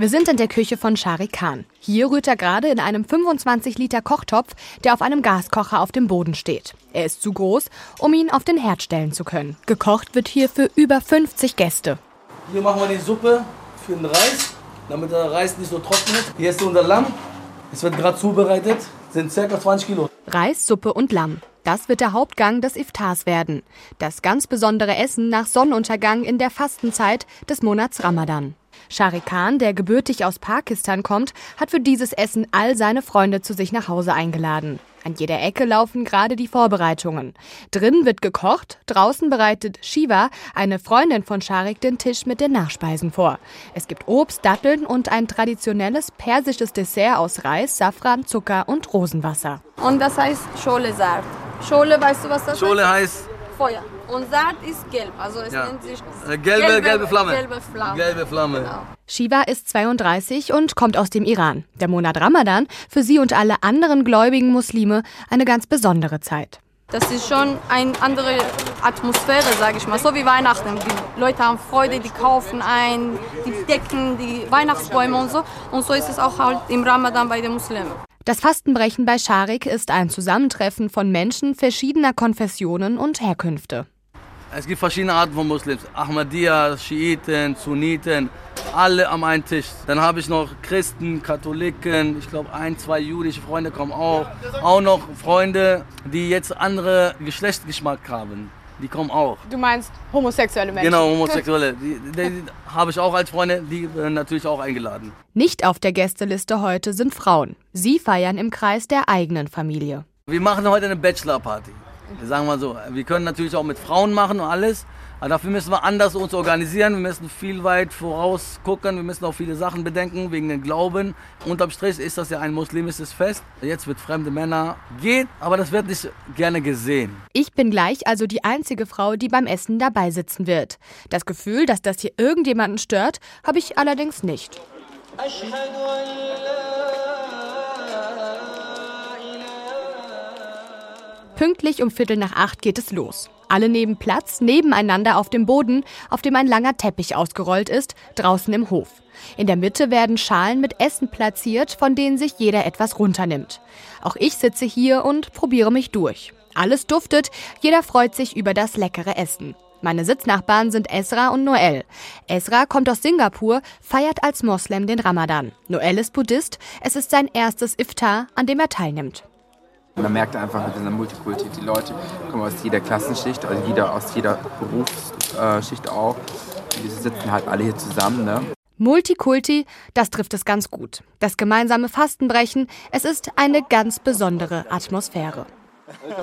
Wir sind in der Küche von Shari Khan. Hier rührt er gerade in einem 25 Liter Kochtopf, der auf einem Gaskocher auf dem Boden steht. Er ist zu groß, um ihn auf den Herd stellen zu können. Gekocht wird hier für über 50 Gäste. Hier machen wir die Suppe für den Reis, damit der Reis nicht so trocken ist. Hier ist unser Lamm. Es wird gerade zubereitet, sind ca. 20 Kilo. Reis, Suppe und Lamm. Das wird der Hauptgang des Iftars werden. Das ganz besondere Essen nach Sonnenuntergang in der Fastenzeit des Monats Ramadan. Shari Khan, der gebürtig aus Pakistan kommt, hat für dieses Essen all seine Freunde zu sich nach Hause eingeladen. An jeder Ecke laufen gerade die Vorbereitungen. Drin wird gekocht, draußen bereitet Shiva, eine Freundin von Sharik, den Tisch mit den Nachspeisen vor. Es gibt Obst, Datteln und ein traditionelles persisches Dessert aus Reis, Safran, Zucker und Rosenwasser. Und das heißt Schole Sart. Schole, weißt du, was das Schole heißt Feuer. Und Saat ist gelb, also es ja. nennt sich äh, gelbe, gelbe, gelbe Flamme. Gelbe Flamme. Gelbe Flamme. Genau. Shiva ist 32 und kommt aus dem Iran. Der Monat Ramadan für sie und alle anderen gläubigen Muslime eine ganz besondere Zeit. Das ist schon eine andere Atmosphäre, sage ich mal, so wie Weihnachten. Die Leute haben Freude, die kaufen ein, die decken die Weihnachtsbäume und so. Und so ist es auch halt im Ramadan bei den Muslimen. Das Fastenbrechen bei Scharik ist ein Zusammentreffen von Menschen verschiedener Konfessionen und Herkünfte. Es gibt verschiedene Arten von Muslims. Ahmadiyya, Schiiten, Sunniten, alle am einen Tisch. Dann habe ich noch Christen, Katholiken, ich glaube ein, zwei jüdische Freunde kommen auch. Auch noch Freunde, die jetzt andere Geschlechtsgeschmack haben. Die kommen auch. Du meinst homosexuelle Menschen? Genau, homosexuelle. Die, die, die habe ich auch als Freunde, die werden natürlich auch eingeladen. Nicht auf der Gästeliste heute sind Frauen. Sie feiern im Kreis der eigenen Familie. Wir machen heute eine Bachelorparty. Sagen wir so, wir können natürlich auch mit Frauen machen und alles, aber dafür müssen wir anders uns organisieren. Wir müssen viel weit voraus gucken. Wir müssen auch viele Sachen bedenken wegen dem Glauben. Unterm Strich ist das ja ein muslimisches Fest. Jetzt wird fremde Männer geht, aber das wird nicht gerne gesehen. Ich bin gleich also die einzige Frau, die beim Essen dabei sitzen wird. Das Gefühl, dass das hier irgendjemanden stört, habe ich allerdings nicht. Pünktlich um Viertel nach acht geht es los. Alle nehmen Platz nebeneinander auf dem Boden, auf dem ein langer Teppich ausgerollt ist, draußen im Hof. In der Mitte werden Schalen mit Essen platziert, von denen sich jeder etwas runternimmt. Auch ich sitze hier und probiere mich durch. Alles duftet, jeder freut sich über das leckere Essen. Meine Sitznachbarn sind Esra und Noel. Esra kommt aus Singapur, feiert als Moslem den Ramadan. Noel ist Buddhist, es ist sein erstes Iftar, an dem er teilnimmt. Man merkt einfach mit dieser Multikulti, die Leute kommen aus jeder Klassenschicht, also jeder aus jeder Berufsschicht auch. Die sitzen halt alle hier zusammen. Ne? Multikulti, das trifft es ganz gut. Das gemeinsame Fastenbrechen, es ist eine ganz besondere Atmosphäre. Ich